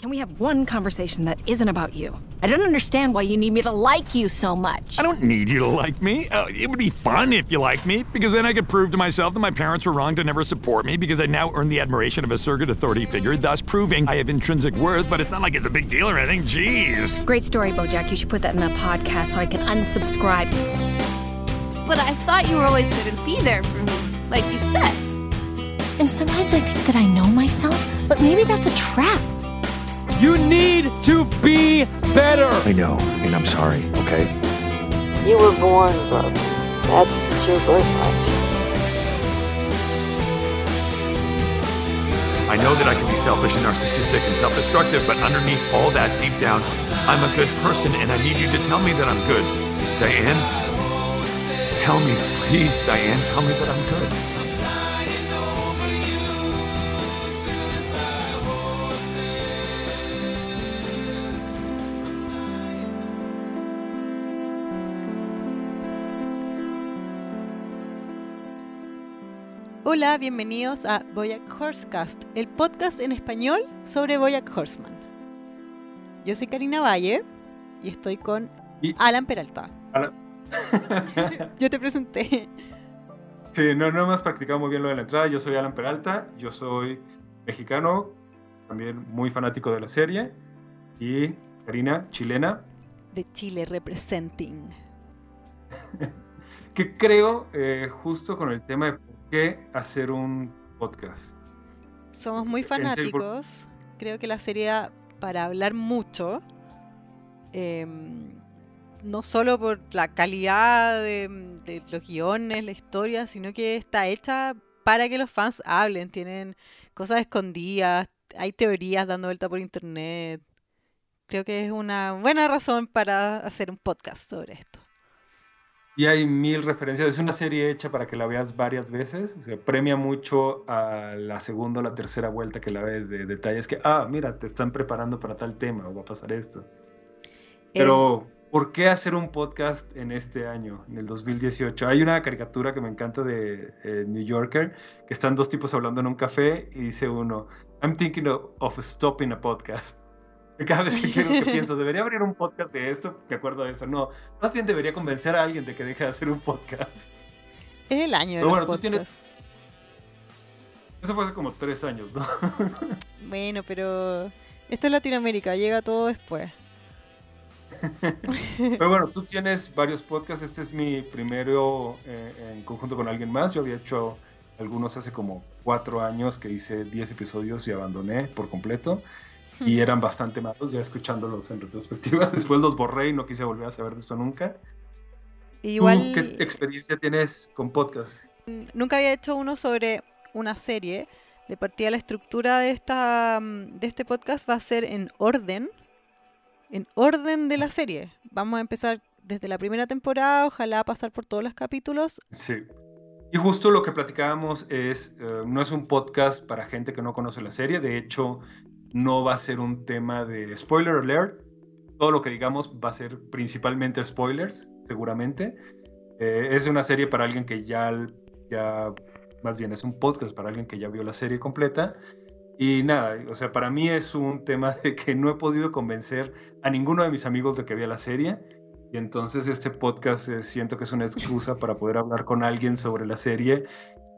Can we have one conversation that isn't about you? I don't understand why you need me to like you so much. I don't need you to like me. Uh, it would be fun if you liked me, because then I could prove to myself that my parents were wrong to never support me, because I now earn the admiration of a surrogate authority figure, thus proving I have intrinsic worth, but it's not like it's a big deal or anything. Jeez. Great story, Bojack. You should put that in a podcast so I can unsubscribe. But I thought you were always going to be there for me, like you said. And sometimes I think that I know myself, but maybe that's a trap. You need to be better. I know, and I'm sorry, okay? You were born broken. That's your birthright. I know that I can be selfish and narcissistic and self destructive, but underneath all that, deep down, I'm a good person and I need you to tell me that I'm good. Diane? Tell me, please, Diane, tell me that I'm good. Hola, bienvenidos a Boyack Horsecast, el podcast en español sobre Boyack Horseman. Yo soy Karina Valle y estoy con Alan Peralta. yo te presenté. Sí, no, no hemos practicado muy bien lo de la entrada. Yo soy Alan Peralta, yo soy mexicano, también muy fanático de la serie. Y Karina, chilena. De Chile representing. que creo, eh, justo con el tema de qué hacer un podcast. Somos muy fanáticos. Creo que la serie para hablar mucho. Em, no solo por la calidad de, los guiones, la historia, sino que está hecha para que los fans hablen. Tienen cosas escondidas, hay teorías dando vuelta por internet. Creo que es una buena razón para hacer un podcast sobre esto. Y hay mil referencias. Es una serie hecha para que la veas varias veces. O sea, premia mucho a la segunda o la tercera vuelta que la ves de detalles que, ah, mira, te están preparando para tal tema o va a pasar esto. Pero, ¿por qué hacer un podcast en este año, en el 2018? Hay una caricatura que me encanta de eh, New Yorker, que están dos tipos hablando en un café y dice uno, I'm thinking of stopping a podcast. Cada vez que quiero que pienso, debería abrir un podcast de esto, me acuerdo de eso. No, más bien debería convencer a alguien de que deje de hacer un podcast. Es el año de Pero bueno, tú tienes. Eso fue hace como tres años, ¿no? bueno, pero esto es Latinoamérica, llega todo después. Pero bueno, tú tienes varios podcasts. Este es mi primero eh, en conjunto con alguien más. Yo había hecho algunos hace como cuatro años que hice 10 episodios y abandoné por completo y eran bastante malos, ya escuchándolos en retrospectiva. Después los borré y no quise volver a saber de eso nunca. Igual... ¿Qué experiencia tienes con podcast? Nunca había hecho uno sobre una serie. De partida la estructura de, esta, de este podcast va a ser en orden. En orden de la serie. Vamos a empezar desde la primera temporada, ojalá pasar por todos los capítulos. Sí. Y justo lo que platicábamos es, eh, no es un podcast para gente que no conoce la serie, de hecho no va a ser un tema de spoiler alert. Todo lo que digamos va a ser principalmente spoilers, seguramente. Eh, es una serie para alguien que ya, ya, más bien es un podcast para alguien que ya vio la serie completa. Y nada, o sea, para mí es un tema de que no he podido convencer a ninguno de mis amigos de que vea la serie. Y entonces este podcast eh, siento que es una excusa para poder hablar con alguien sobre la serie.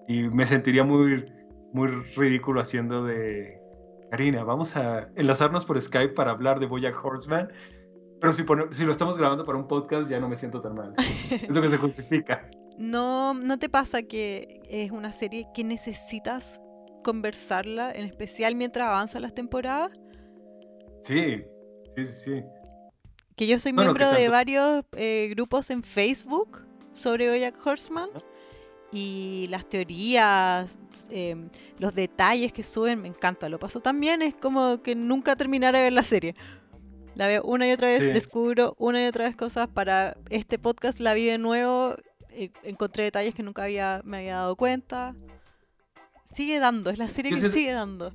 Y me sentiría muy, muy ridículo haciendo de, Karina, vamos a enlazarnos por Skype para hablar de Bojack Horseman. Pero si, si lo estamos grabando para un podcast, ya no me siento tan mal. es lo que se justifica. No, ¿No te pasa que es una serie que necesitas conversarla, en especial mientras avanzan las temporadas? Sí, sí, sí. Que yo soy miembro de varios eh, grupos en Facebook sobre Bojack Horseman y las teorías, em, los detalles que suben, me encanta. Lo paso también, es como que nunca terminara de ver la serie. La veo una y otra vez, descubro una y otra vez cosas para este podcast, la vi de nuevo, eh, encontré detalles que nunca había, me había dado cuenta. Sigue dando, es la serie que sigue dando.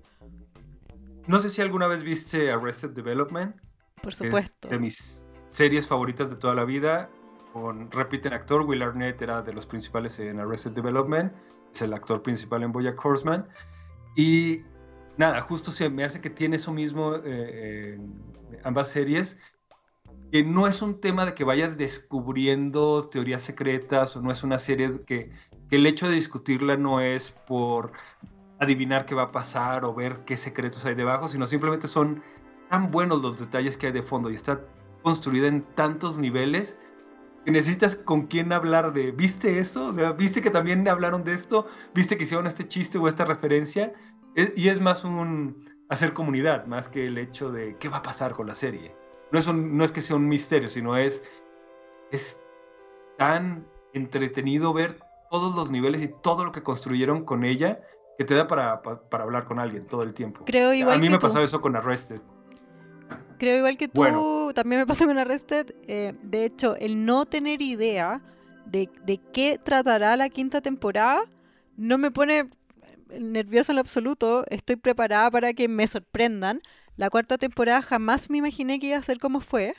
No sé si alguna vez viste Arrested Development. Por supuesto. de mis series favoritas de toda la vida con repiten actor. Will Arnett era de los principales en Arrested Development, es el actor principal en Bojack Horseman. Y nada, justo se me hace que tiene eso mismo eh, ambas series, que no es un tema de que vayas descubriendo teorías secretas o no es una serie que, que el hecho de discutirla no es por adivinar qué va a pasar o ver qué secretos hay debajo, sino simplemente son tan buenos los detalles que hay de fondo y está construida en tantos niveles que necesitas con quién hablar de, ¿viste eso? O sea, ¿viste que también hablaron de esto? ¿Viste que hicieron este chiste o esta referencia? y es más un hacer comunidad, más que el hecho de qué va a pasar con la serie. No es, no es que sea un misterio, sino es, es tan entretenido ver todos los niveles y todo lo que construyeron con ella que te da para, para, hablar con alguien todo el tiempo. Creo igual A mí me ha pasado eso con Arrested. Creo igual que tú, también me pasó con Arrested. Eh, de hecho, el no tener idea de, de qué tratará la quinta temporada no me pone nerviosa en lo absoluto. Estoy preparada para que me sorprendan. La cuarta temporada jamás me imaginé que iba a ser como fue.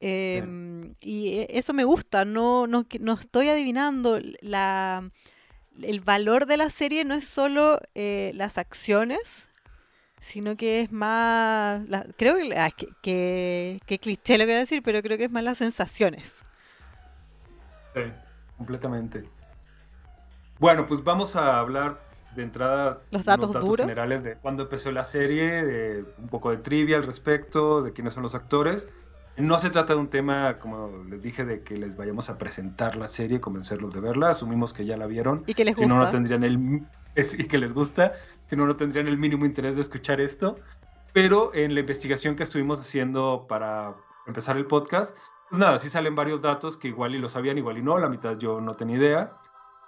Em, y e, eso me gusta, no, no, no estoy adivinando la, el valor de la serie no es solo eh, las acciones, sino que es más, creo ah, que, que, cliché lo que voy a decir, pero creo que es más las sensaciones. Sí, completamente. Bueno, pues vamos a hablar de entrada los datos, datos generales de cuándo empezó la serie, de un poco de trivia al respecto, de quiénes son los actores. No se trata de un tema, como les dije, de que les vayamos a presentar la serie, convencerlos de verla. Asumimos que ya la vieron. Y que les gusta. Si no, no tendrían el. y que les gusta. Si no, no tendrían el mínimo interés de escuchar esto. Pero en la investigación que estuvimos haciendo para empezar el podcast, pues nada, sí salen varios datos que igual y lo sabían, igual y no. La mitad yo no tenía idea.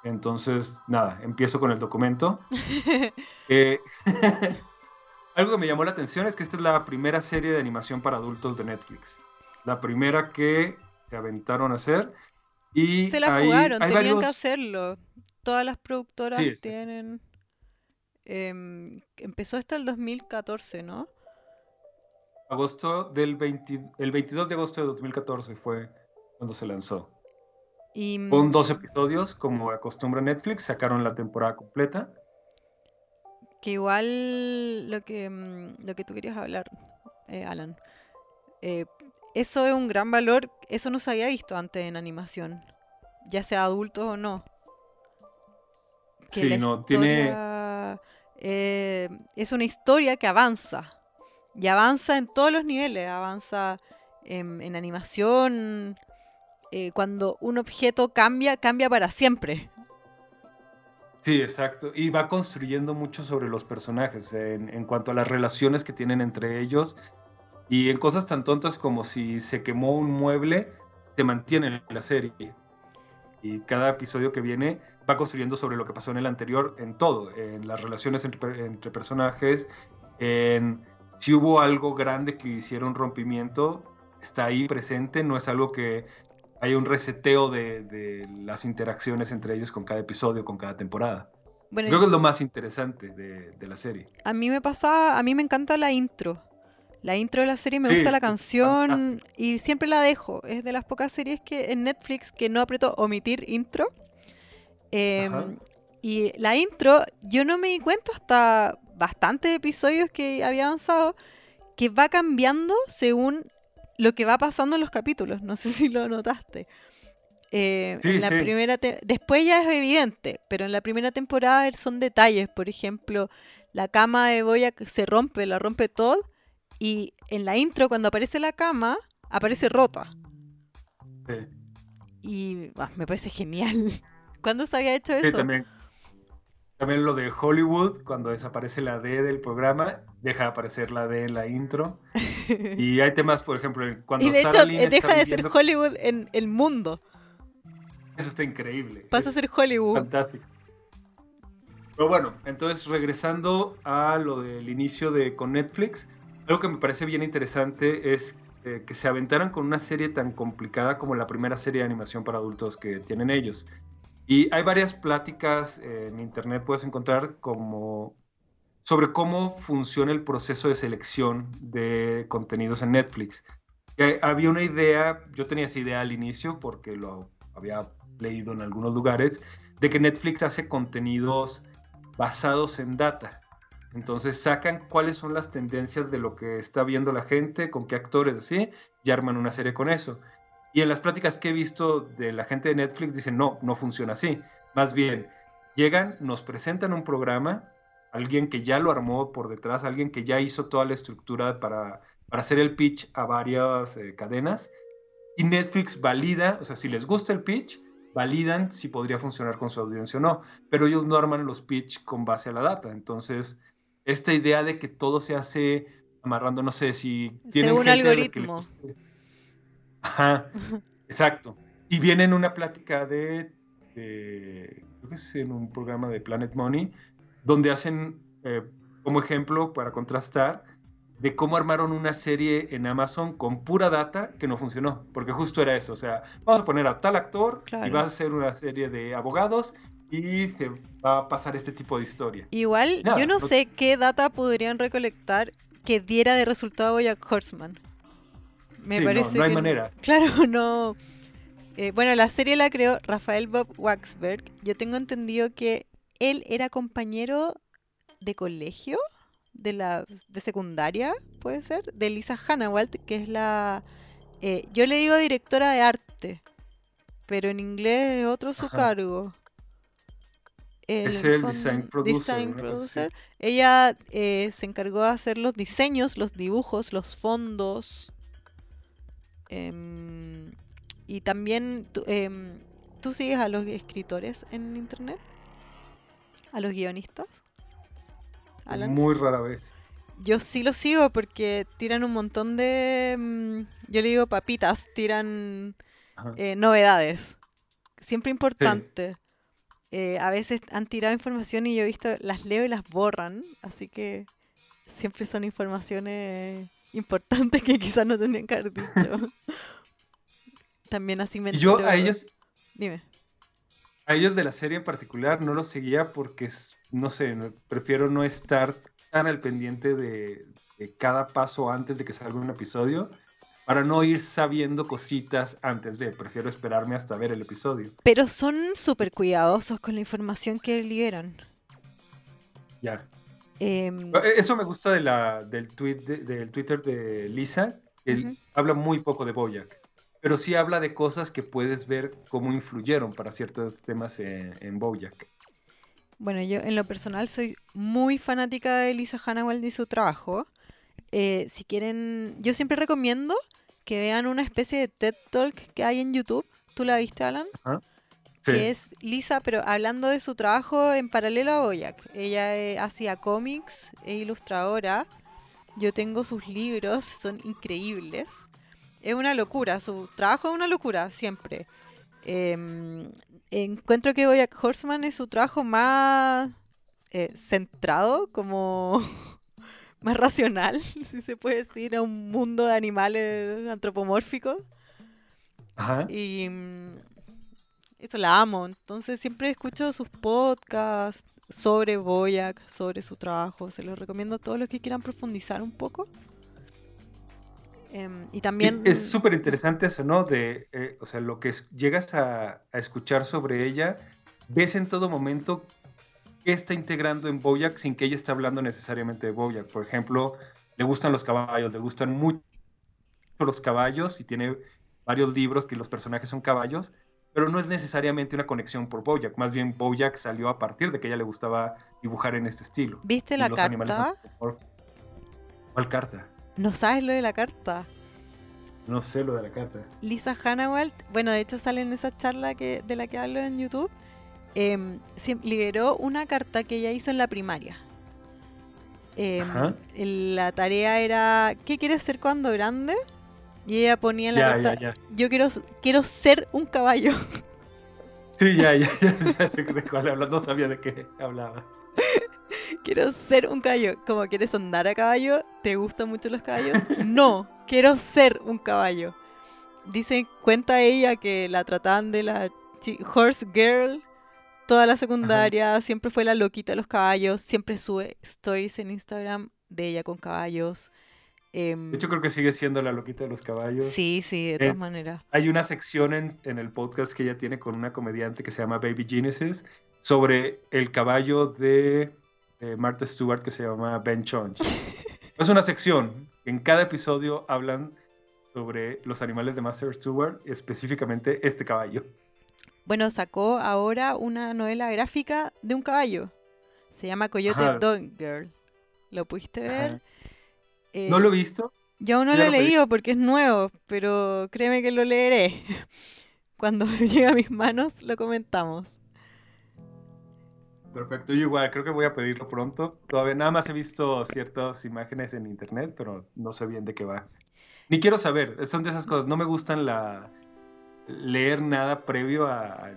Entonces, nada, empiezo con el documento. Eh, algo que me llamó la atención es que esta es la primera serie de animación para adultos de Netflix la primera que se aventaron a hacer. Y se la jugaron, tenían que hacerlo. Todas las productoras tienen... Em, empezó esto el 2014, ¿no? Agosto del el 22 de agosto de 2014 fue cuando se lanzó. Y... Con dos episodios, como acostumbra Netflix, sacaron la temporada completa. Que igual lo que, mm, lo que tú querías hablar, eh, Alan. Eh, eso es un gran valor, eso no se había visto antes en animación, ya sea adulto o no. sí, no, tiene... Eh, es una historia que avanza, y avanza en todos los niveles, avanza en, animación, eh, cuando un objeto cambia, cambia para siempre. Sí, exacto. Y va construyendo mucho sobre los personajes, en, en, cuanto a las relaciones que tienen entre ellos y en cosas tan tontas como si se quemó un mueble, se mantiene en la serie. Y cada episodio que viene va construyendo sobre lo que pasó en el anterior en todo, en las relaciones entre, personajes, en si hubo algo grande que hiciera un rompimiento, está ahí presente, no es algo que haya un reseteo de, las interacciones entre ellos con cada episodio, con cada temporada. Creo que es lo más interesante de, de, la serie. A mí me pasa, a mí me encanta la intro. La intro de la serie me gusta la canción y siempre la dejo. Es de las pocas series que en Netflix que no aprieto omitir intro. Em, y la intro, yo no me di cuenta hasta bastantes episodios que había avanzado, que va cambiando según lo que va pasando en los capítulos. No sé si lo notaste. Eh, en la primera Después ya es evidente, pero en la primera temporada son detalles. Por ejemplo, la cama de Boya se rompe, la rompe todo y en la intro, cuando aparece la cama, aparece rota. Sí. Y ah, me parece genial. ¿Cuándo se había hecho eso? también, también lo de Hollywood, cuando desaparece la D del programa, deja de aparecer la D en la intro. y hay temas, por ejemplo, cuando... Y de hecho, deja de ser Hollywood en el mundo. Eso está increíble. Pasa a ser Hollywood. Fantástico. Pero bueno, entonces regresando a lo del inicio de con Netflix, algo que me parece bien interesante es eh, que se aventaran con una serie tan complicada como la primera serie de animación para adultos que tienen ellos. Y hay varias pláticas en internet, puedes encontrar como sobre cómo funciona el proceso de selección de contenidos en Netflix. había una idea, yo tenía esa idea al inicio porque lo había leído en algunos lugares, de que Netflix hace contenidos basados en data. Entonces sacan cuáles son las tendencias de lo que está viendo la gente, con qué actores, así, y arman una serie con eso. Y en las pláticas que he visto de la gente de Netflix dicen, no, no funciona así. Más bien, llegan, nos presentan un programa, alguien que ya lo armó por detrás, alguien que ya hizo toda la estructura para, para hacer el pitch a varias eh, cadenas, y Netflix valida, o sea, si les gusta el pitch, validan si podría funcionar con su audiencia o no, pero ellos no arman los pitch con base a la data. Entonces, esta idea de que todo se hace amarrando, no sé si... Según un algoritmo. Ajá, exacto. Y viene en una plática de, creo que es en un programa de Planet Money, donde hacen eh, como ejemplo, para contrastar, de cómo armaron una serie en Amazon con pura data que no funcionó, porque justo era eso, o sea, vamos a poner a tal actor y va a ser una serie de abogados y se va a pasar este tipo de historia. Igual, yo no, sé qué data podrían recolectar que diera de resultado a Horseman. Me parece no, hay manera. Claro, no. Eh, bueno, la serie la creó Rafael Bob Waxberg. Yo tengo entendido que él era compañero de colegio de la de secundaria, puede ser, de Lisa Hannawalt, que es la eh, yo le digo directora de arte, pero en inglés es otro su cargo. es el design producer. Ella eh, se encargó de hacer los diseños, los dibujos, los fondos. Em, y también, em, ¿tú sigues a los escritores en internet? ¿A los guionistas? Muy rara vez. Yo sí lo sigo porque tiran un montón de. Mm, yo le digo papitas, tiran eh, novedades. Siempre importante. Eh, a veces han tirado información y yo he visto, las leo y las borran. Así que siempre son informaciones importantes que quizás no tendrían que haber dicho. También así me Yo a ellos. Dime. A ellos de la serie en particular no los seguía porque no sé, prefiero no estar tan al pendiente de, cada paso antes de que salga un episodio para no ir sabiendo cositas antes de, prefiero esperarme hasta ver el episodio. Pero son súper cuidadosos con la información que liberan. Ya. Em, e, eso me gusta de la, del, tweet del Twitter de Lisa. Él habla muy poco de Boyack, pero sí habla de cosas que puedes ver cómo influyeron para ciertos temas en, en Bojack. Bueno, yo en lo personal soy muy fanática de Lisa Hannawald y su trabajo. Eh, si quieren, yo siempre recomiendo que vean una especie de TED Talk que hay en YouTube. ¿Tú la viste, Alan? Que es Lisa, pero hablando de su trabajo en paralelo a Boyack. Ella eh, hacía cómics, e ilustradora. Yo tengo sus libros, son increíbles. Es una locura, su trabajo es una locura, siempre. Eh, encuentro que Boyack Horseman es su trabajo más eh, centrado, como más racional, si se puede decir, a un mundo de animales antropomórficos. Ajá. Y mm, eso la amo. Entonces siempre escucho sus podcasts sobre Boyack, sobre su trabajo. Se los recomiendo a todos los que quieran profundizar un poco. Em, y también... Es súper interesante eso, ¿no? De, eh, o sea, lo que llegas a, escuchar sobre ella, ves en todo momento qué está integrando en Boyack sin que ella esté hablando necesariamente de Boyack. Por ejemplo, le gustan los caballos, le gustan mucho los caballos y tiene varios libros que los personajes son caballos, pero no es necesariamente una conexión por Boyack. Más bien Boyack salió a partir de que ella le gustaba dibujar en este estilo. ¿Viste la carta? ¿Cuál carta? ¿No sabes lo de la carta? No sé lo de la carta. Lisa Hannawalt, bueno, de hecho sale en esa charla que, de la que hablo en YouTube, eh, liberó una carta que ella hizo en la primaria. Em, la tarea era, ¿qué quieres ser cuando grande? Y ella ponía en la carta, yo quiero, quiero ser un caballo. Sí, ya, ya, ya, ya sé de cuál habla, no sabía de qué hablaba. quiero ser un caballo. Como quieres andar a caballo, ¿te gustan mucho los caballos? No, quiero ser un caballo. Dice, cuenta ella que la trataban de la horse girl toda la secundaria, siempre fue la loquita de los caballos, siempre sube stories en Instagram de ella con caballos. Em, de hecho, creo que sigue siendo la loquita de los caballos. Sí, sí, de todas eh, maneras. Hay una sección en, en, el podcast que ella tiene con una comediante que se llama Baby Genesis sobre el caballo de de Martha Stewart que se llama Ben Chunch. es una sección. En cada episodio hablan sobre los animales de Master Stewart, específicamente este caballo. Bueno, sacó ahora una novela gráfica de un caballo. Se llama Coyote Dog Girl. ¿Lo pudiste ver? Eh, no lo he visto. Yo aún no lo he leído porque es nuevo, pero créeme que lo leeré. Cuando llegue a mis manos lo comentamos. Perfecto, yo igual, creo que voy a pedirlo pronto. Todavía nada más he visto ciertas imágenes en internet, pero no sé bien de qué va. Ni quiero saber, son de esas cosas. No me gustan la leer nada previo a,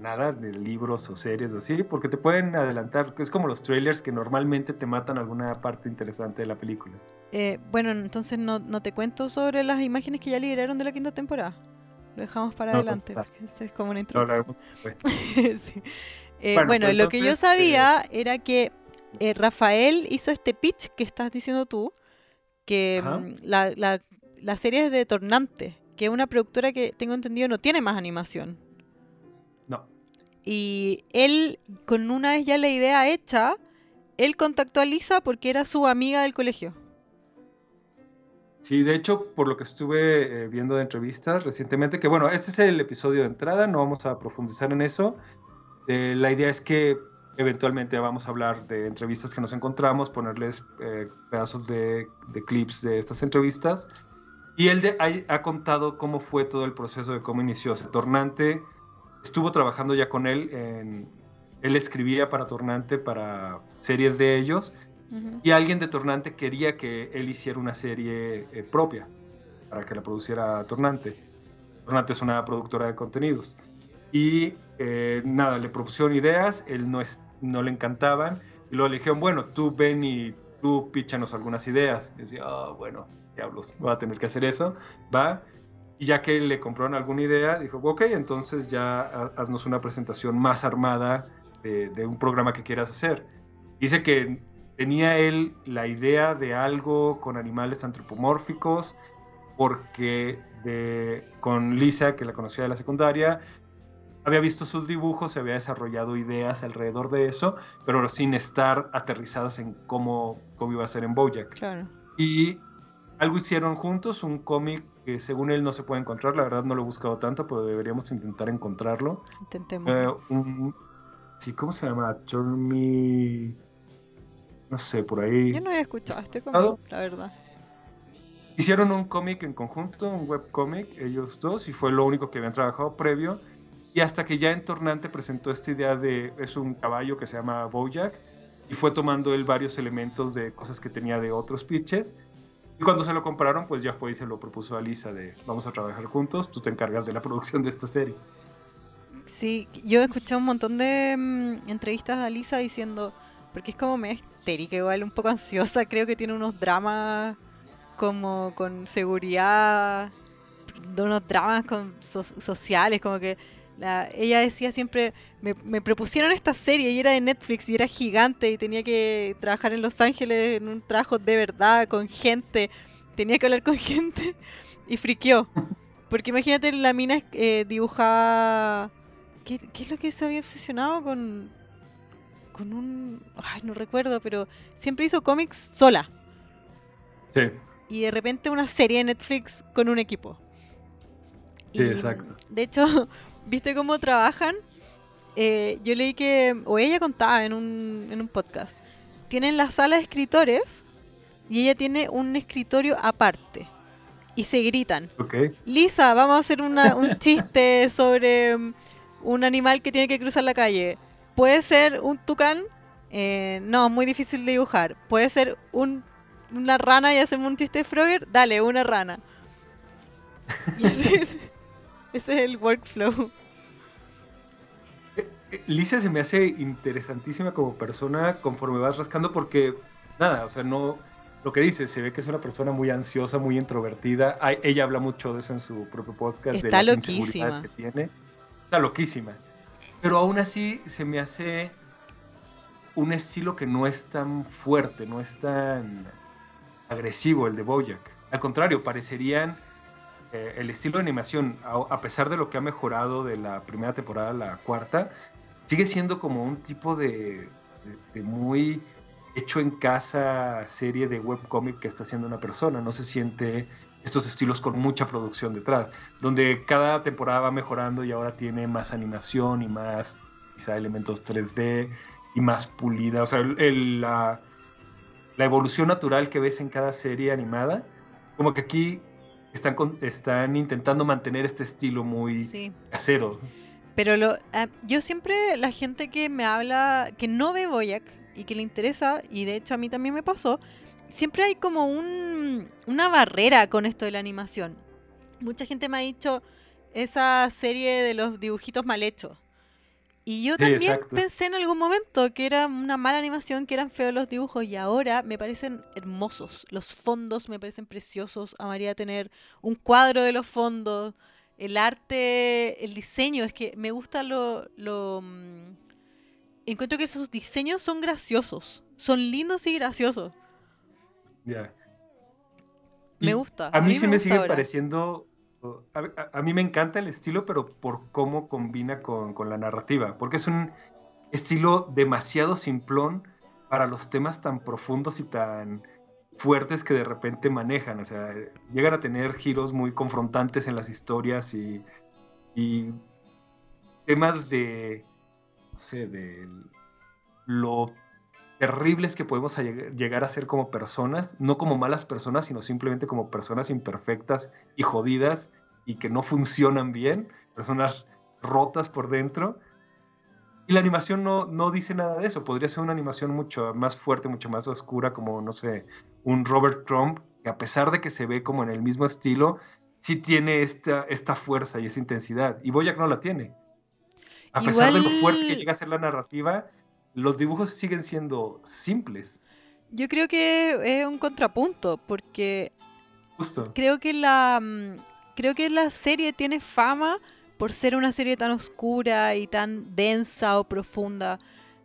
nada de libros o series o así, porque te pueden adelantar. Es como los trailers que normalmente te matan alguna parte interesante de la película. Eh, bueno, entonces no, no, te cuento sobre las imágenes que ya liberaron de la quinta temporada. Lo dejamos para adelante, porque es como una introducción. sí. Eh, bueno, lo que yo sabía eh, era que eh, Rafael hizo este pitch que estás diciendo tú, que mm, la, la, la, serie es de Tornante, que es una productora que tengo entendido no tiene más animación. No. Y él, con una vez ya la idea hecha, él contactó a Lisa porque era su amiga del colegio. Sí, de hecho, por lo que estuve viendo de entrevistas recientemente, que bueno, este es el episodio de entrada, no vamos a profundizar en eso, eh, la idea es que eventualmente vamos a hablar de entrevistas que nos encontramos, ponerles eh, pedazos de, clips de estas entrevistas. Y él ha, contado cómo fue todo el proceso de cómo inició. Tornante estuvo trabajando ya con él. En, él escribía para Tornante, para series de ellos. Y alguien de Tornante quería que él hiciera una serie eh, propia para que la produciera Tornante. Tornante es una productora de contenidos. Y eh, nada, le propusieron ideas, él no, es, no le encantaban, y luego le dijeron, bueno, tú ven y tú píchanos algunas ideas. Y decía, oh, bueno, diablos, voy a tener que hacer eso, va. Y ya que le compraron alguna idea, dijo, ok, entonces ya haznos una presentación más armada de, de un programa que quieras hacer. Dice que tenía él la idea de algo con animales antropomórficos, porque de, con Lisa, que la conocía de la secundaria, había visto sus dibujos, se había desarrollado ideas alrededor de eso, pero sin estar aterrizadas en cómo, cómo iba a ser en Bojack. Claro. Y algo hicieron juntos, un cómic que según él no se puede encontrar, la verdad no lo he buscado tanto, pero deberíamos intentar encontrarlo. Intentemos. Eh, sí, ¿cómo se llama? Turmy... No sé, por ahí. Yo no había escuchado este cómic, la verdad. Hicieron un cómic en conjunto, un webcómic, ellos dos, y fue lo único que habían trabajado previo. Y hasta que ya en Tornante presentó esta idea de, es un caballo que se llama Bojack, y fue tomando él varios elementos de cosas que tenía de otros pitches. Y cuando se lo compraron, pues ya fue y se lo propuso a Lisa de, vamos a trabajar juntos, tú te encargas de la producción de esta serie. Sí, yo escuché un montón de mm, entrevistas a Lisa diciendo, porque es como me histérica, igual un poco ansiosa, creo que tiene unos dramas como con seguridad, unos dramas con sociales, como que ella decía siempre, me, propusieron esta serie y era de Netflix y era gigante y tenía que trabajar en Los Ángeles en un trabajo de verdad, con gente, tenía que hablar con gente y friqueó. Porque imagínate, la mina eh, dibujaba... ¿Qué, es lo que se había obsesionado con... Con un... Ay, no recuerdo, pero siempre hizo cómics sola. Sí. Y de repente una serie de Netflix con un equipo. Sí, exacto. De hecho, ¿Viste cómo trabajan? Eh, yo leí que, o ella contaba en un, en un podcast, tienen la sala de escritores y ella tiene un escritorio aparte. Y se gritan. Lisa, vamos a hacer un chiste sobre un animal que tiene que cruzar la calle. ¿Puede ser un tucán? Eh, no, muy difícil de dibujar. ¿Puede ser un, una rana y hacemos un chiste de Frogger? Dale, una rana. Y ese, ese es el workflow. Lisa se me hace interesantísima como persona conforme vas rascando porque, nada, o sea, no, lo que dice, se ve que es una persona muy ansiosa, muy introvertida. ella habla mucho de eso en su propio podcast, Está de las loquísima. que tiene. Está loquísima. Pero aún así se me hace un estilo que no es tan fuerte, no es tan agresivo el de Bojack. Al contrario, parecerían eh, el estilo de animación, a, pesar de lo que ha mejorado de la primera temporada a la cuarta, sigue siendo como un tipo de, muy hecho en casa serie de webcomic que está haciendo una persona. No se siente estos estilos con mucha producción detrás, donde cada temporada va mejorando y ahora tiene más animación y más quizá elementos 3D y más pulida. O sea, la, la evolución natural que ves en cada serie animada, como que aquí están, están intentando mantener este estilo muy sí. casero. Pero lo, ah, yo siempre, la gente que me habla, que no ve Boyac y que le interesa, y de hecho a mí también me pasó, siempre hay como un, una barrera con esto de la animación. Mucha gente me ha dicho esa serie de los dibujitos mal hechos. Y yo también pensé en algún momento que era una mala animación, que eran feos los dibujos y ahora me parecen hermosos. Los fondos me parecen preciosos. Amaría tener un cuadro de los fondos. El arte, el diseño, es que me gusta lo... lo mm, encuentro que esos diseños son graciosos. Son lindos y graciosos. Ya. Me gusta. A, mí, sí me, sigue pareciendo a, mí me encanta el estilo, pero por cómo combina con, la narrativa, porque es un estilo demasiado simplón para los temas tan profundos y tan fuertes que de repente manejan. O sea, llegan a tener giros muy confrontantes en las historias y, y temas de, no sé, de lo terribles que podemos llegar a ser como personas, no como malas personas, sino simplemente como personas imperfectas y jodidas y que no funcionan bien, personas rotas por dentro. Y la animación no, no dice nada de eso, podría ser una animación mucho más fuerte, mucho más oscura, como, no sé, un Robert Trump, que a pesar de que se ve como en el mismo estilo, sí tiene esta, esta fuerza y esa intensidad. Y Boyack no la tiene. A pesar de lo fuerte que llega a ser la narrativa, los dibujos siguen siendo simples. Yo creo que es un contrapunto, porque creo que la mm, creo que la serie tiene fama por ser una serie tan oscura y tan densa o profunda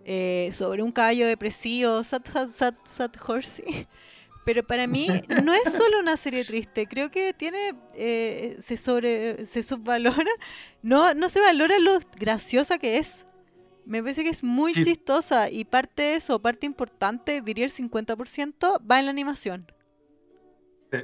eh, sobre un caballo depresivo, Sat, Sat, Sat Horsey. Pero para mí no es solo una serie triste, creo que tiene, eh, se sobre, se subvalora, no, no se valora lo graciosa que es. Me parece que es muy chistosa y parte de eso, parte importante, diría el 50%, va en la animación. Sí,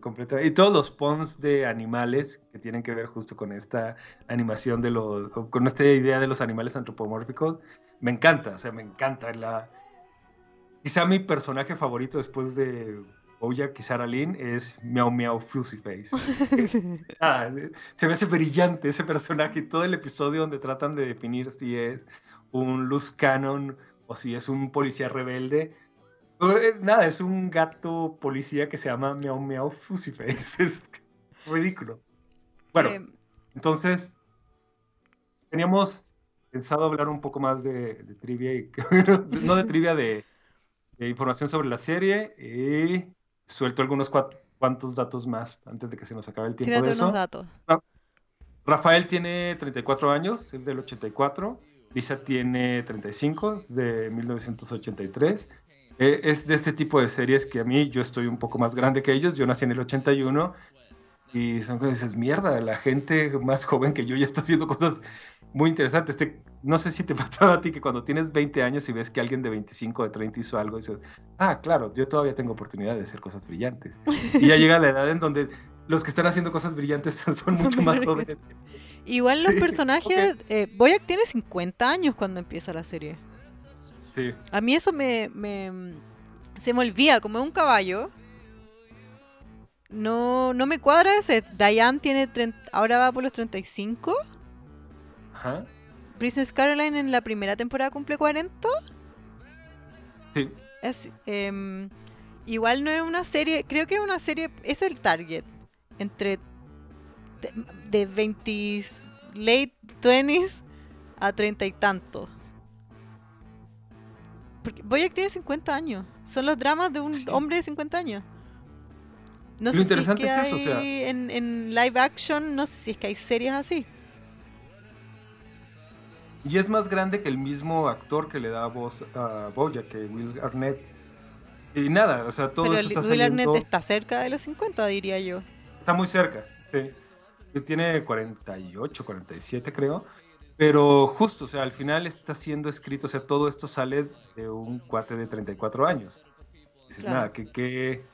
completamente. Y todos los pons de animales que tienen que ver justo con esta animación de los, con esta idea de los animales antropomórficos, me encanta, o sea, me encanta. La... Quizá mi personaje favorito después de Bojack y Sarah Lynn es Meow Meow Fuzzy Face. ah, se ve ese brillante ese personaje y todo el episodio donde tratan de definir si es un Luz Cannon o si es un policía rebelde. Eh, nada, es un gato policía que se llama Meow Meow Fuzzy Face. Es ridículo. Bueno, em. entonces teníamos pensado hablar un poco más de, trivia, y, no de trivia, de, de información sobre la serie. Y suelto algunos cuantos datos más antes de que se nos acabe el tiempo de eso. unos datos. Rafael tiene 34 años, es del 84. Lisa tiene 35, es de 1983. Eh, es de este tipo de series que a mí, yo estoy un poco más grande que ellos, yo nací en el 81 y son cosas, dices, mierda, la gente más joven que yo ya está haciendo cosas muy interesantes. Te, no sé si te pasaba a ti que cuando tienes 20 años y ves que alguien de 25 o de 30 hizo algo, dices, ah, claro, yo todavía tengo oportunidad de hacer cosas brillantes. Y ya llega la edad en donde los que están haciendo cosas brillantes son, mucho más jóvenes. Igual los personajes, eh, Boyack tiene 50 años cuando empieza la serie. Sí. A mí eso me, me se me olvida, como es un caballo. No, no me cuadra ese. Diane tiene ahora va por los 35. Ajá. Princess Caroline en la primera temporada cumple 40. Sí. Em, igual no es una serie, creo que es una serie, es el target. Entre de, 20 late 20s a 30 y tanto. Porque Boyack tiene 50 años. Son los dramas de un hombre de 50 años. No sé si es que hay en, en live action, no sé si es que hay series así. Y es más grande que el mismo actor que le da voz a Boya, que Will Arnett. Y nada, o sea, todo Pero eso está Will Arnett está cerca de los 50, diría yo. Está muy cerca, sí. Tiene 48, 47 creo. Pero justo, o sea, al final está siendo escrito, o sea, todo esto sale de un cuate de 34 años. Dices, Claro. nada, qué, qué-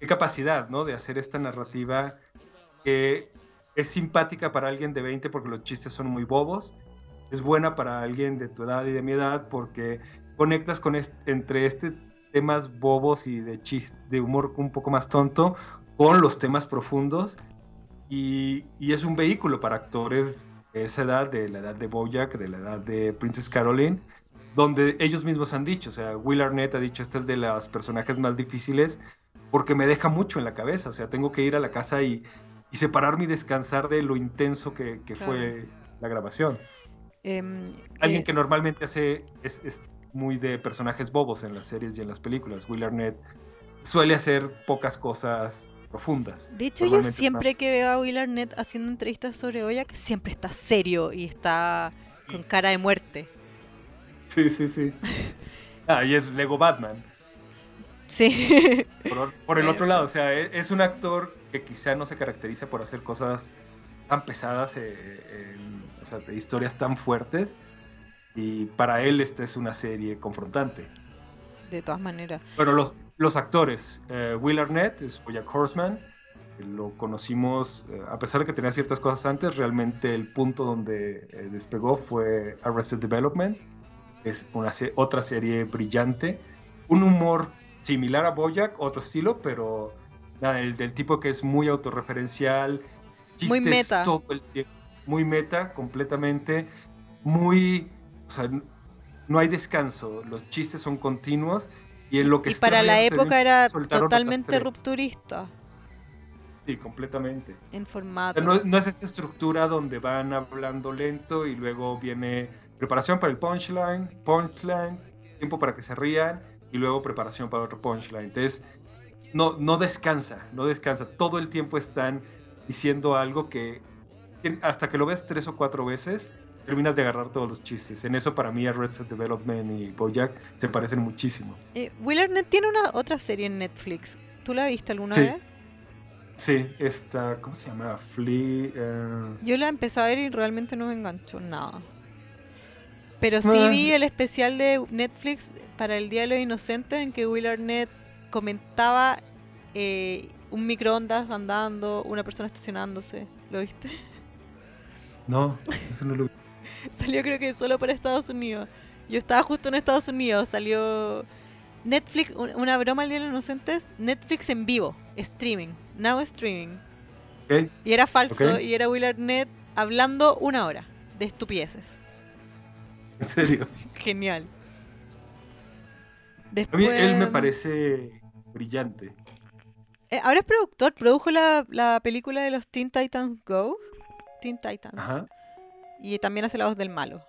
qué capacidad, ¿no? De hacer esta narrativa que es simpática para alguien de 20 porque los chistes son muy bobos. Es buena para alguien de tu edad y de mi edad porque conectas con est- entre este temas bobos y de chis- de humor un poco más tonto con los temas profundos y, y es un vehículo para actores de esa edad, de la edad de Bojack, de la edad de Princess Caroline, donde ellos mismos han dicho, o sea, Will Arnett ha dicho, este es de los personajes más difíciles porque me deja mucho en la cabeza, o sea, tengo que ir a la casa y, y separarme y descansar de lo intenso que, que Claro. fue la grabación. Em, Alguien eh, que normalmente hace, es, es muy de personajes bobos en las series y en las películas, Will Arnett suele hacer pocas cosas profundas. De hecho, yo siempre más- que veo a Will Arnett haciendo entrevistas sobre Boyack, siempre está serio y está con cara de muerte. Sí, sí, sí. Ah, y es Lego Batman. Sí. Por, por el otro lado, o sea, e- es un actor que quizá no se caracteriza por hacer cosas tan pesadas, eh, en- o sea, de historias tan fuertes. Y para él esta es una serie confrontante. de todas maneras. Bueno, los, los actores. eh, Will Arnett es Bojack Horseman. Lo conocimos, eh, a pesar de que tenía ciertas cosas antes, realmente el punto donde eh, despegó fue Arrested Development. Es una se- otra serie brillante. Un humor similar a Bojack, otro estilo, pero nada, el del tipo que es muy autorreferencial. Muy chistes meta. todo el tiempo, muy meta, completamente. Muy. O sea, no hay descanso. Los chistes son continuos. Y en lo que y para la época era totalmente rupturista Sí, completamente. en formato. no, no es esta estructura donde van hablando lento y luego viene preparación para el punchline, punchline, tiempo para que se rían y luego preparación para otro punchline. Entonces, no, no descansa, no descansa. Todo el tiempo están diciendo algo que hasta que lo ves tres o cuatro veces, terminas de agarrar todos los chistes. En eso para mí Arrested Development y Bojack se parecen muchísimo. Eh, Will Arnett tiene una otra serie en Netflix. ¿Tú la viste alguna Sí. vez? Sí, esta, ¿cómo se llama? Flea... eh, Yo la empecé a ver y realmente no me enganchó nada. Pero sí Ah. vi el especial de Netflix para el Día de los Inocentes en que Will Arnett comentaba eh, un microondas andando, una persona estacionándose. ¿Lo viste? No, eso no lo Salió creo que solo para Estados Unidos. Yo estaba justo en Estados Unidos, salió Netflix, un- una broma al Día de los Inocentes, Netflix en vivo, streaming, now streaming. Y era falso, y era Will Arnett hablando una hora de estupideces. En serio. Genial. A mí él me parece brillante. Eh, ahora es productor, produjo la, la película de los Teen Titans Go. Teen Titans. Ajá. Y también hace la voz del malo.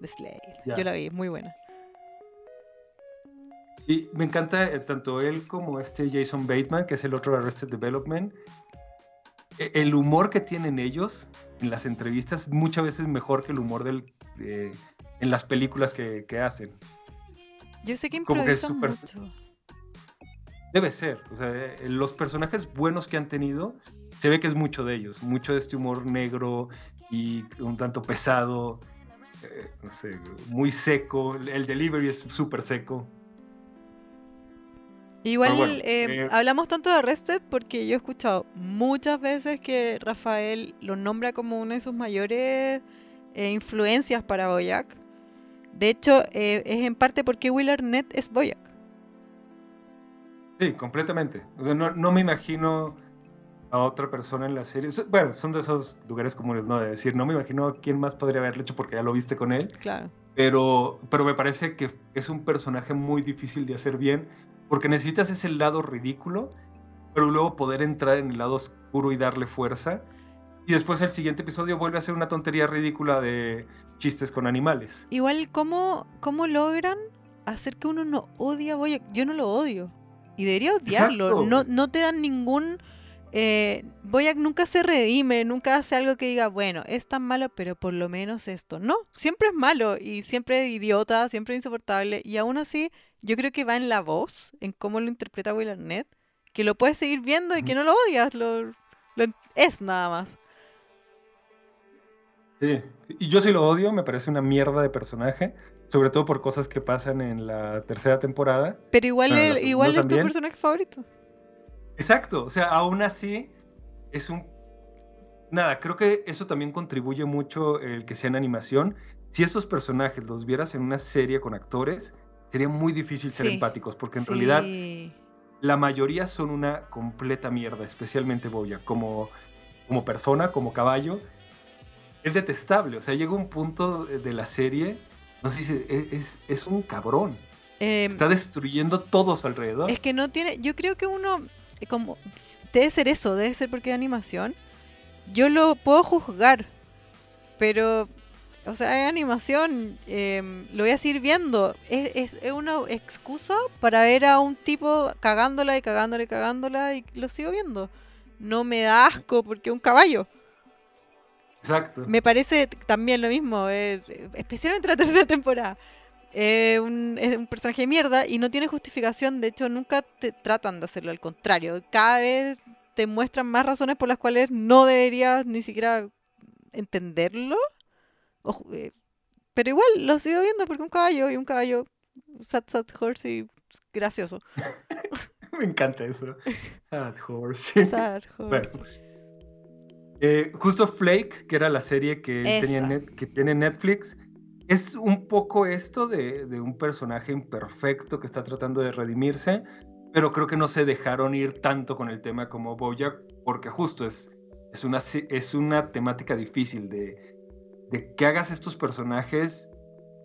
De Slade. Yo la vi, muy buena. Y me encanta eh, tanto él como este Jason Bateman, que es el otro de Arrested Development. E- El humor que tienen ellos en las entrevistas muchas veces mejor que el humor del, de- en las películas que, que hacen. Yo sé que Como que es improvisan mucho. Debe ser. O sea, eh, los personajes buenos que han tenido, se ve que es mucho de ellos. Mucho de este humor negro y un tanto pesado. eh, no sé, muy seco. El delivery es súper seco. Igual bueno, eh, eh, hablamos tanto de Arrested porque yo he escuchado muchas veces que Rafael lo nombra como una de sus mayores influencias para Boyack. De hecho, es en parte porque Will Arnett es Boyack. Sí, completamente. O sea, no, no me imagino a otra persona en la serie. Bueno, son de esos lugares comunes, ¿no? De decir, no me imagino a quién más podría haberlo hecho porque ya lo viste con él. Claro. Pero, pero me parece que es un personaje muy difícil de hacer bien porque necesitas ese lado ridículo, pero luego poder entrar en el lado oscuro y darle fuerza. Y después el siguiente episodio vuelve a ser una tontería ridícula de chistes con animales. Igual, ¿cómo, ¿cómo logran hacer que uno no odie a Boyack? Yo no lo odio. Y debería odiarlo. Exacto. No, no te dan ningún... Eh, Boyack nunca se redime, nunca hace algo que diga, bueno, es tan malo, pero por lo menos esto. No, siempre es malo y siempre es idiota, siempre es insoportable. Y aún así, yo creo que va en la voz, en cómo lo interpreta Will Arnett, que lo puedes seguir viendo y que no lo odias, lo, lo es nada más. Sí, y yo sí lo odio, me parece una mierda de personaje, sobre todo por cosas que pasan en la tercera temporada. Pero igual, igual es tu personaje favorito. Exacto, o sea, aún así es un... Nada, creo que eso también contribuye mucho el que sea en animación. Si esos personajes los vieras en una serie con actores, sería muy difícil ser empáticos, porque en realidad la mayoría son una completa mierda, especialmente Boya, como, como persona, como caballo. Es detestable, o sea, llega un punto de la serie, no sé si es, es, un cabrón. Em, Está destruyendo todo su alrededor. Es que no tiene, yo creo que uno, como, debe ser eso, debe ser porque es animación. Yo lo puedo juzgar, pero o sea, es animación, em, lo voy a seguir viendo. Es, es, una excusa para ver a un tipo cagándola y cagándola y cagándola y lo sigo viendo. No me da asco porque es un caballo. Exacto. Me parece también lo mismo, especialmente la tercera temporada. un, es un personaje de mierda y no tiene justificación. De hecho, nunca te tratan de hacerlo. Al contrario, cada vez te muestran más razones por las cuales no deberías ni siquiera entenderlo. Eh, pero igual lo sigo viendo porque un caballo y un caballo sad sad horse y gracioso. Me encanta eso. Sad horse. Sad horse. Eh, justo Flake, que era la serie que, tenía que tiene Netflix, es un poco esto de, de, un personaje imperfecto que está tratando de redimirse, pero creo que no se dejaron ir tanto con el tema como Bojack, porque justo es, es, una, es una temática difícil de de que hagas estos personajes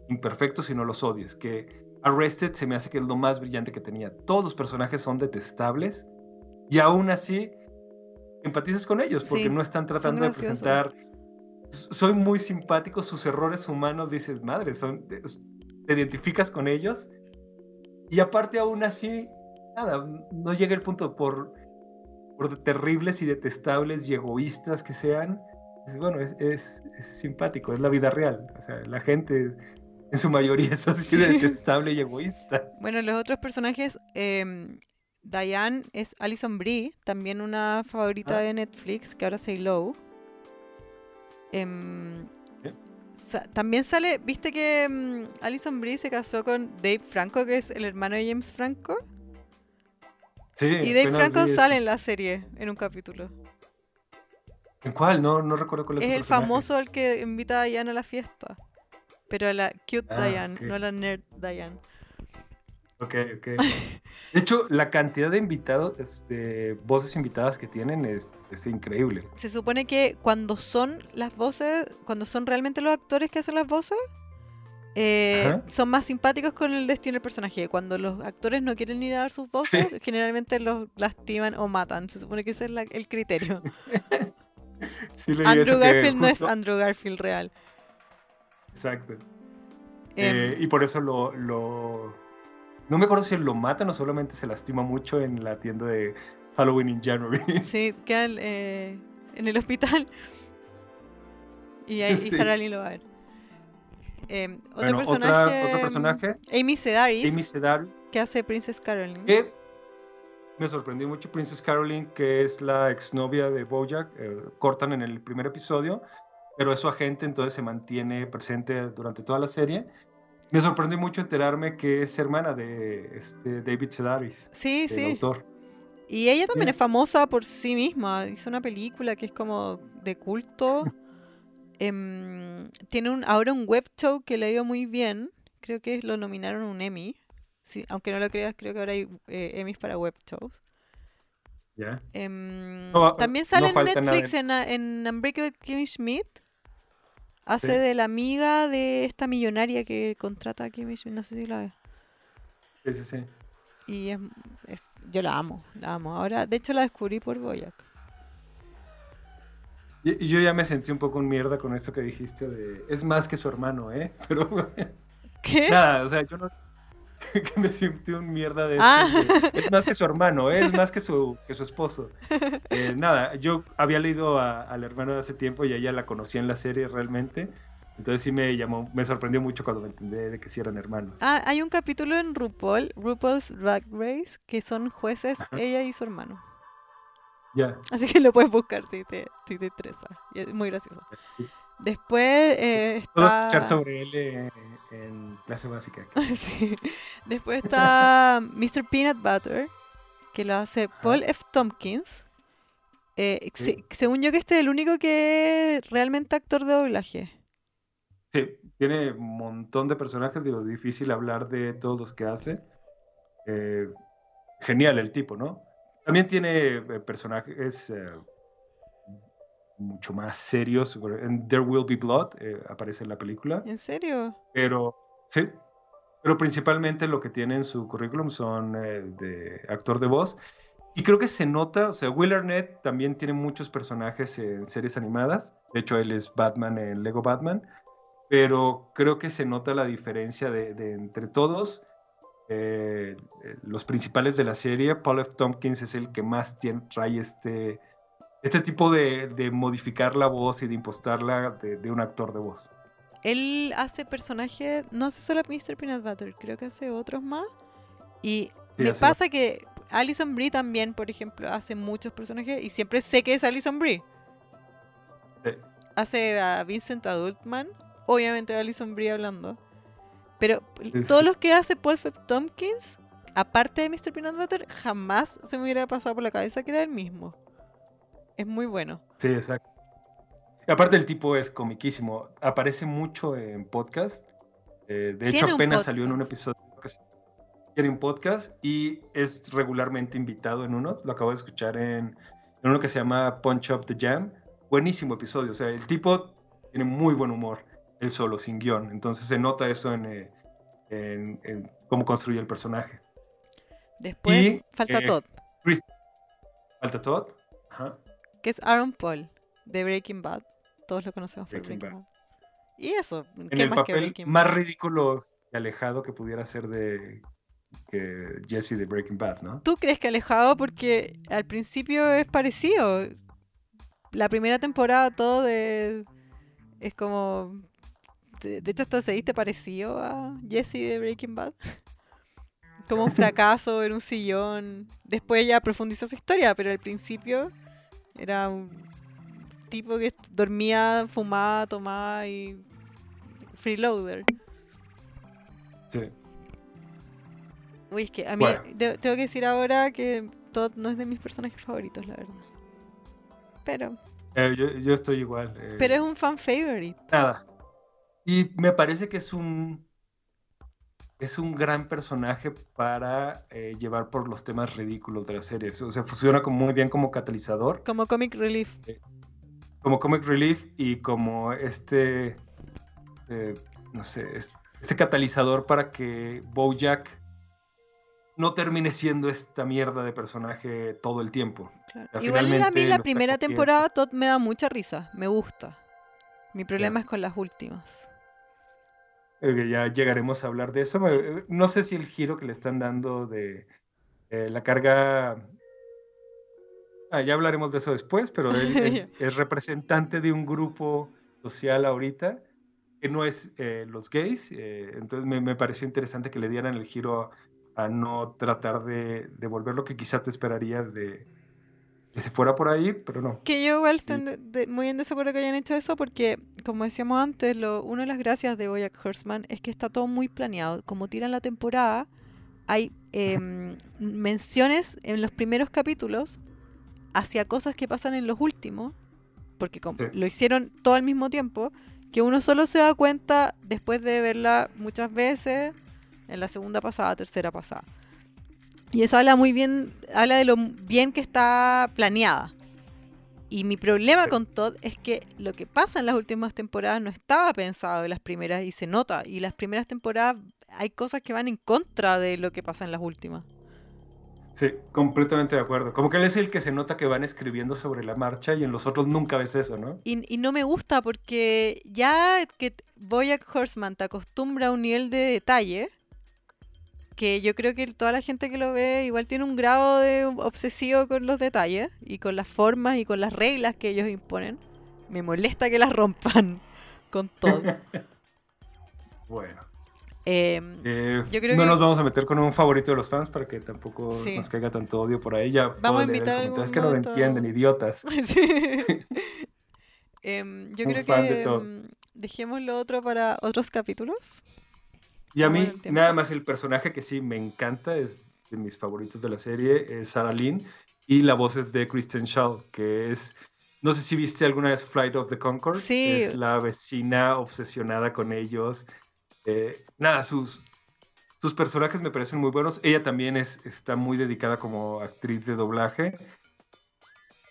imperfectos y no los odies. Que Arrested se me hace que es lo más brillante que tenía. Todos los personajes son detestables y aún así empatizas con ellos porque no están tratando de presentar. Soy muy simpático, sus errores humanos, dices, madre, son, te identificas con ellos. Y aparte, aún así, nada, no llega el punto por, por terribles y detestables y egoístas que sean bueno, es, simpático, es la vida real. O sea, la gente en su mayoría es así detestable y egoísta. Bueno, los otros personajes, eh, Diane es Alison Brie, también una favorita ah. de Netflix, que ahora se low. Em, también sale, ¿viste que um, Alison Brie se casó con Dave Franco, que es el hermano de James Franco? Sí. Y Dave Franco sale en la serie, en un capítulo. ¿En cuál? No, no recuerdo cuál es. Es el famoso el que invita a Diane a la fiesta. Pero a la cute ah, Diane, no a la nerd Diane. Ok, ok. De hecho, la cantidad de invitados, este, voces invitadas que tienen es, increíble. Se supone que cuando son las voces, cuando son realmente los actores que hacen las voces, eh, son más simpáticos con el destino del personaje. Cuando los actores no quieren ir a dar sus voces, generalmente los lastiman o matan. Se supone que ese es el criterio. Andrew Garfield no es Andrew Garfield real. Exacto. Em, eh, y por eso lo, lo, No me acuerdo si lo matan o solamente se lastima mucho en la tienda de Halloween in January. Sí, queda eh, en el hospital. Y, ahí, Sarah Lee lo va a ver. Em, otro, personaje, otro personaje. Amy Sedaris. Amy Sedaris. Que hace Princess Caroline me sorprendió mucho Princess Caroline, que es la exnovia de Bojack. Eh, cortan en el primer episodio, pero es su agente, entonces se mantiene presente durante toda la serie. Me sorprendió mucho enterarme que es hermana de este David Sedaris. Sí, sí. Y ella también es famosa por sí misma. Hizo una película que es como de culto. Em, tiene un, ahora un web show que le ha ido muy bien. Creo que lo nominaron un Emmy. Sí, aunque no lo creas, creo que ahora hay eh, Emmys para web shows. Em, también sale en Netflix en, en Unbreakable Kimmy Schmidt. Hace de la amiga de esta millonaria que contrata a Kimmy Schmidt. No sé si la ve. Sí, sí, sí. Y es, yo la amo, la amo. Ahora, de hecho, la descubrí por Boyac. Y, yo ya me sentí un poco en mierda con esto que dijiste de... Es más que su hermano, ¿eh? Pero... ¿Qué? Nada, o sea, yo no, que me sentí un mierda de, ah. Es más que su hermano, ¿eh? es más que su, que su esposo. Eh, nada, yo había leído al hermano de hace tiempo y ella la conocía en la serie realmente. Entonces sí me llamó, me sorprendió mucho cuando me entendí de que sí eran hermanos. Ah, hay un capítulo en RuPaul, RuPaul's Drag Race, que son jueces, ella y su hermano. Ya. Así que lo puedes buscar si te, si te interesa. es muy gracioso. Después eh, Puedo está... escuchar sobre él eh, en clase básica. Sí. Después está Mr. Peanut Butter, que lo hace Paul F. Tompkins. Eh, Sí. se- según yo que este es el único que es realmente actor de doblaje. Sí, tiene un montón de personajes, digo, difícil hablar de todos los que hace. Eh, genial el tipo, ¿no? También tiene eh, personajes mucho más serios. En There Will Be Blood eh, aparece en la película, ¿En serio? pero sí, pero principalmente lo que tiene en su currículum son eh, de actor de voz. Y creo que se nota, o sea, Will Arnett también tiene muchos personajes en series animadas. De hecho, él es Batman en Lego Batman. Pero creo que se nota la diferencia de, de entre todos. eh, eh, los principales de la serie, Paul F. Tompkins es el que más tiene, trae este, este tipo de, de modificar la voz y de impostarla de, de un actor de voz. Él hace personajes, no hace solo Mr. Peanut Butter, creo que hace otros más. Y Sí, me pasa que Alison Brie también, por ejemplo, hace muchos personajes y siempre sé que es Alison Brie. Sí. Hace a Vincent Adultman, obviamente Alison Brie hablando. Pero sí. todos los que hace Paul F. Tompkins, aparte de Mr. Peanut Butter, jamás se me hubiera pasado por la cabeza que era el mismo. Es muy bueno. Sí, exacto. Y aparte el tipo es comiquísimo. Aparece mucho en podcast. Eh, de hecho, apenas salió en un episodio que se- tiene un podcast y es regularmente invitado en unos. Lo acabo de escuchar en, en uno que se llama Punch Up the Jam. Buenísimo episodio. O sea, el tipo tiene muy buen humor. Él solo, sin guion. Entonces se nota eso en, eh, en- en cómo construye el personaje. Después Y, falta eh, Todd, Falta Todd. Que es Aaron Paul, de Breaking Bad. Todos lo conocemos por Breaking Breaking Bad. Y eso, en ¿qué el más que papel más ridículo y alejado que pudiera ser de que Jesse de Breaking Bad, ¿no? ¿Tú crees que alejado? Porque al principio es parecido. La primera temporada todo de... es como... De, hecho hasta se viste parecido a Jesse de Breaking Bad. Como un fracaso en un sillón. Después ya profundizó su historia, pero al principio era un tipo que dormía, fumaba, tomaba y freeloader. Sí. Uy, es que a mí Bueno. tengo que decir ahora que Todd no es de mis personajes favoritos, la verdad. Pero, Eh, yo, yo estoy igual. eh, pero es un fan favorite. Nada. Y me parece que es un. Es un gran personaje para eh, llevar por los temas ridículos de la serie. O sea, funciona como muy bien como catalizador, Como comic relief. como comic relief y como este. eh, no sé, es- este catalizador para que Bojack no termine siendo esta mierda de personaje todo el tiempo. claro. sea, Igual a mí la primera temporada Todd me da mucha risa. Me gusta. Mi problema es con las últimas. Eh, ya llegaremos a hablar de eso. Eh, No sé si el giro que le están dando de eh, la carga. Ah, ya hablaremos de eso después, pero él, él es representante de un grupo social ahorita que no es eh, los gays. entonces me, me pareció interesante que le dieran el giro a, a no tratar de, de volver lo que quizá te esperaría de que se fuera por ahí, pero no. Que yo igual estoy Sí. muy en desacuerdo que hayan hecho eso porque, como decíamos antes, lo, una de las gracias de Boyack Horseman es que está todo muy planeado. Como tiran la temporada, hay em, menciones en los primeros capítulos hacia cosas que pasan en los últimos, porque como Sí. lo hicieron todo al mismo tiempo, que uno solo se da cuenta después de verla muchas veces, en la segunda pasada, tercera pasada. Y eso habla muy bien, habla de lo bien que está planeada. Y mi problema con Todd es que lo que pasa en las últimas temporadas no estaba pensado en las primeras y se nota. Y las primeras temporadas hay cosas que van en contra de lo que pasa en las últimas. Sí, completamente de acuerdo. Como que él es el que se nota que van escribiendo sobre la marcha y en los otros nunca ves eso, ¿no? Y, y no me gusta porque ya que Boyack Horseman te acostumbra a un nivel de detalle que yo creo que toda la gente que lo ve igual tiene un grado de obsesivo con los detalles y con las formas y con las reglas que ellos imponen. Me molesta que las rompan con todo. Bueno. Em, Eh, Yo creo no que- nos vamos a meter con un favorito de los fans para que tampoco Sí. nos caiga tanto odio por ahí. Ya Vamos a invitar comentarios, Es que no lo entienden, idiotas. Em, yo Un creo de que todo. em, dejemos lo otro para otros capítulos. Y a mí, nada más el personaje que sí me encanta, es de mis favoritos de la serie, es Sarah Lynn. Y la voz es de Kristen Shaw, que es. No sé si viste alguna vez Flight of the Concord. Sí. Es la vecina obsesionada con ellos. Eh, nada, sus, sus personajes me parecen muy buenos. Ella también es, está muy dedicada como actriz de doblaje.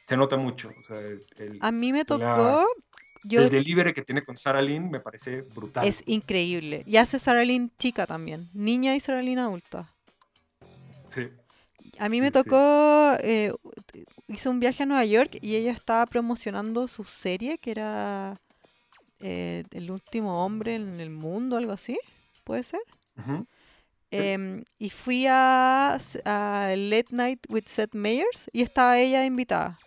Se nota mucho. o sea, el, A mí me La- tocó. Yo, el delivery que tiene con Sarah Lynn me parece brutal. es increíble. Y hace Sarah Lynn chica también. Niña y Sarah Lynn adulta. Sí. A mí me Sí, sí. tocó, eh, hice un viaje a Nueva York y ella estaba promocionando su serie que era eh, El último hombre en el mundo, algo así, ¿puede ser? Em, y fui a, a Late Night with Seth Meyers y estaba ella invitada.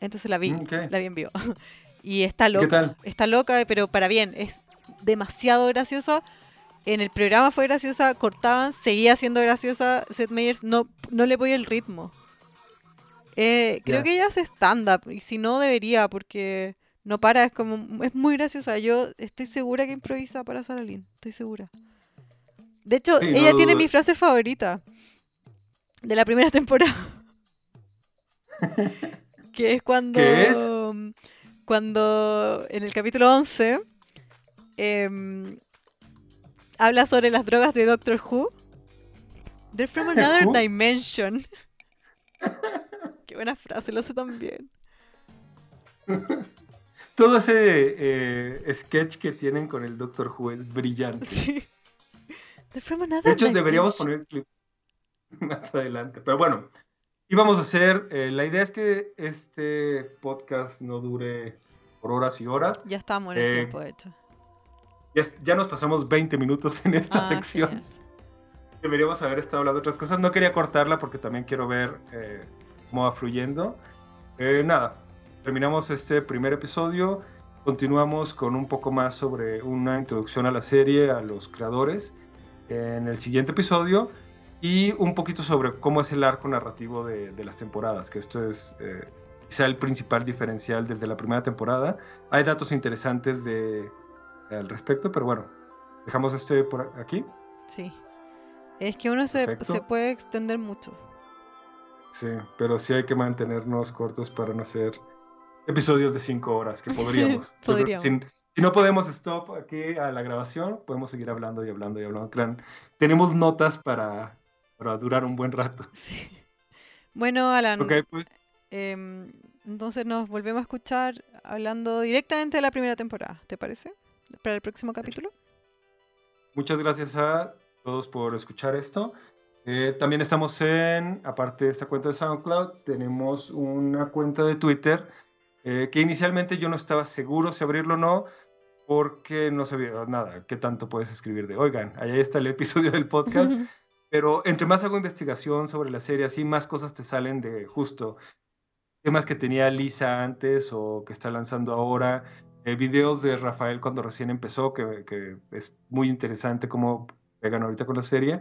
Entonces la vi, Mm, la vi en vivo. y está qué loca, tal? está loca, pero para bien, es demasiado graciosa. En el programa fue graciosa, cortaban, seguía siendo graciosa. Seth Meyers no, no le voy el ritmo. Eh, creo que ella hace stand-up y si no debería porque no para, es como es muy graciosa. Yo estoy segura que improvisa para Sarah Lynn, estoy segura. De hecho, Sí, ella tiene mi frase favorita de la primera temporada. que es cuando ¿Qué es? cuando en el capítulo 11 em, habla sobre las drogas de Doctor Who. They're from another dimension. Qué buena frase, lo sé también. Todo ese eh, sketch que tienen con el Doctor Who es brillante. Sí. They're from another De hecho, deberíamos poner clip más adelante. Pero bueno, íbamos a hacer. eh, la idea es que este podcast no dure por horas y horas. Ya estamos en el Eh, tiempo, de hecho. Ya, ya nos pasamos 20 minutos en esta Ah, sección. genial. Deberíamos haber estado hablando de otras cosas. No quería cortarla porque también quiero ver eh, cómo va fluyendo. Eh, nada, terminamos este primer episodio. Continuamos con un poco más sobre una introducción a la serie, a los creadores, en el siguiente episodio. Y un poquito sobre cómo es el arco narrativo de, de las temporadas, que esto es eh, quizá el principal diferencial desde la primera temporada. Hay datos interesantes de, al respecto, pero bueno, dejamos este por aquí. Sí. Es que uno se, se puede extender mucho. Sí, pero sí hay que mantenernos cortos para no hacer episodios de cinco horas, que podríamos. Podríamos. Si, si no podemos stop aquí a la grabación, podemos seguir hablando y hablando y hablando. Tenemos notas para, para durar un buen rato. Sí. Bueno, Alan, Ok, pues em, entonces nos volvemos a escuchar hablando directamente de la primera temporada, ¿te parece? Para el próximo capítulo. muchas gracias a todos por escuchar esto. Eh, también estamos en, aparte de esta cuenta de SoundCloud, tenemos una cuenta de Twitter eh, que inicialmente yo no estaba seguro si abrirlo o no, porque no sabía nada, qué tanto puedes escribir de, oigan, ahí está el episodio del podcast, pero entre más hago investigación sobre la serie, así más cosas te salen de justo temas que tenía Lisa antes o que está lanzando ahora, eh, videos de Rafael cuando recién empezó, que, que es muy interesante cómo pegan ahorita con la serie.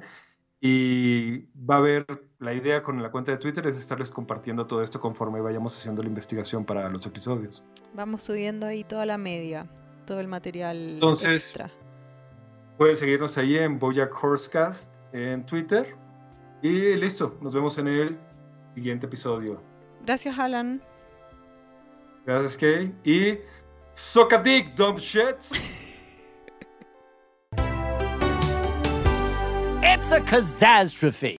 Y va a haber, la idea con la cuenta de Twitter es estarles compartiendo todo esto conforme vayamos haciendo la investigación para los episodios. Vamos subiendo ahí toda la media, todo el material Entonces, extra. Pueden seguirnos ahí en Bojack Horsecast en Twitter. Y listo, nos vemos en el siguiente episodio. Gracias, Alan. Gracias, Kay. Y suck a dick, dumb shits. It's a catastrophe.